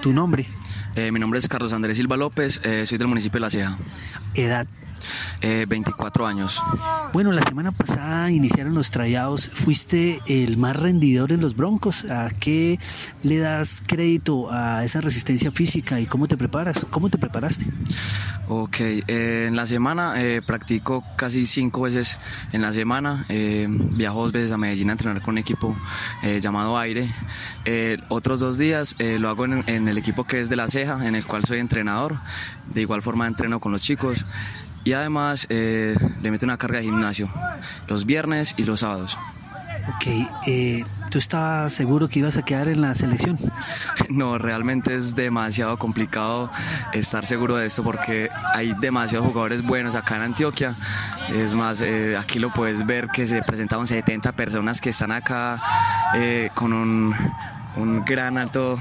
¿Tu nombre? Eh, mi nombre es Carlos Andrés Silva López, eh, soy del municipio de La Ceja. ¿Edad? Eh, 24 años. Bueno, la semana pasada iniciaron los trayados. Fuiste el más rendidor en los Broncos. ¿A qué le das crédito a esa resistencia física y cómo te preparas? ¿Cómo te preparaste? Ok, eh, en la semana eh, practico casi cinco veces en la semana. Eh, viajo dos veces a Medellín a entrenar con un equipo eh, llamado Aire. Eh, otros dos días eh, lo hago en, en el equipo que es de La Ceja, en el cual soy entrenador. De igual forma entreno con los chicos. Y además eh, le meto una carga de gimnasio los viernes y los sábados. Ok, eh, ¿tú estabas seguro que ibas a quedar en la selección? No, realmente es demasiado complicado estar seguro de esto porque hay demasiados jugadores buenos acá en Antioquia. Es más, eh, aquí lo puedes ver que se presentaron 70 personas que están acá eh, con un, un gran alto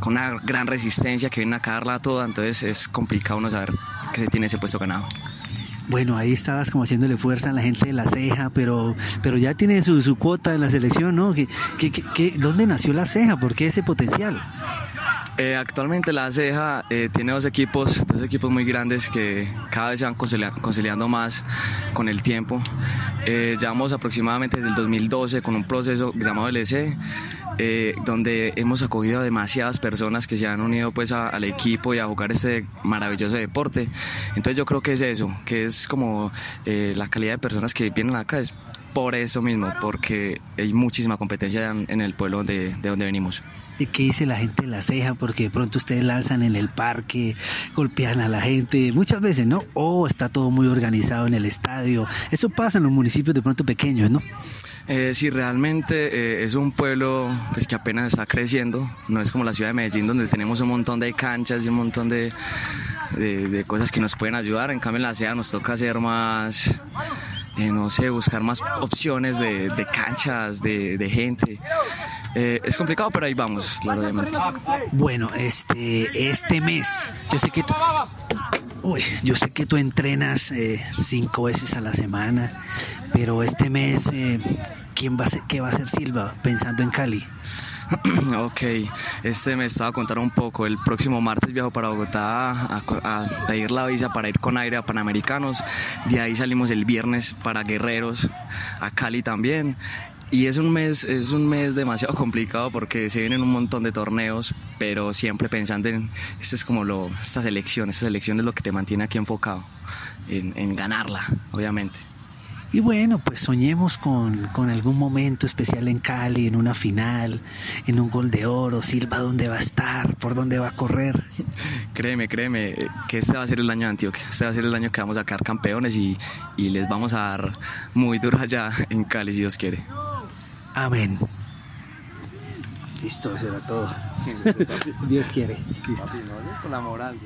con una gran resistencia que vienen a darla toda, entonces es complicado uno saber que se tiene ese puesto ganado. Bueno, ahí estabas como haciéndole fuerza a la gente de la ceja, pero, pero ya tiene su, su cuota en la selección, ¿no? ¿Qué, qué, qué, dónde nació la ceja? ¿Por qué ese potencial? Eh, actualmente la ceja eh, tiene dos equipos, dos equipos muy grandes que cada vez se van concilia conciliando más con el tiempo. Eh, llevamos aproximadamente desde el 2012 con un proceso llamado LC. Eh, donde hemos acogido a demasiadas personas que se han unido pues a, al equipo y a jugar este maravilloso deporte. Entonces yo creo que es eso, que es como eh, la calidad de personas que vienen acá es por eso mismo, porque hay muchísima competencia en, en el pueblo de, de donde venimos. ¿Y qué dice la gente de la ceja? Porque de pronto ustedes lanzan en el parque, golpean a la gente, muchas veces, ¿no? O está todo muy organizado en el estadio. Eso pasa en los municipios de pronto pequeños, ¿no? Eh, sí, realmente eh, es un pueblo pues, que apenas está creciendo, no es como la ciudad de Medellín donde tenemos un montón de canchas y un montón de, de, cosas que nos pueden ayudar, en cambio en la ciudad nos toca hacer más, eh, no sé, buscar más opciones de, canchas, de, gente. Eh, es complicado, pero ahí vamos. Bueno, este, este mes, yo sé que tú, uy, yo sé que tú entrenas eh, cinco veces a la semana, pero este mes, ¿quién va a ser, ¿qué va a hacer Silva pensando en Cali? Ok, este me estaba a contar un poco. El próximo martes viajo para Bogotá a, a, pedir la visa para ir con aire a Panamericanos. De ahí salimos el viernes para Guerreros, a Cali también. Y es un mes, es un mes demasiado complicado porque se vienen un montón de torneos, pero siempre pensando en, este es como lo, esta selección, esta selección es lo que te mantiene aquí enfocado, en, en ganarla, obviamente. Y bueno, pues soñemos con, con, algún momento especial en Cali, en una final, en un gol de oro, Silva dónde va a estar, por dónde va a correr. Créeme, créeme, que este va a ser el año de Antioquia, este va a ser el año que vamos a sacar campeones y, y les vamos a dar muy duro allá en Cali, si Dios quiere. Amén. Listo, eso era todo. Dios quiere. Listo. con la moral,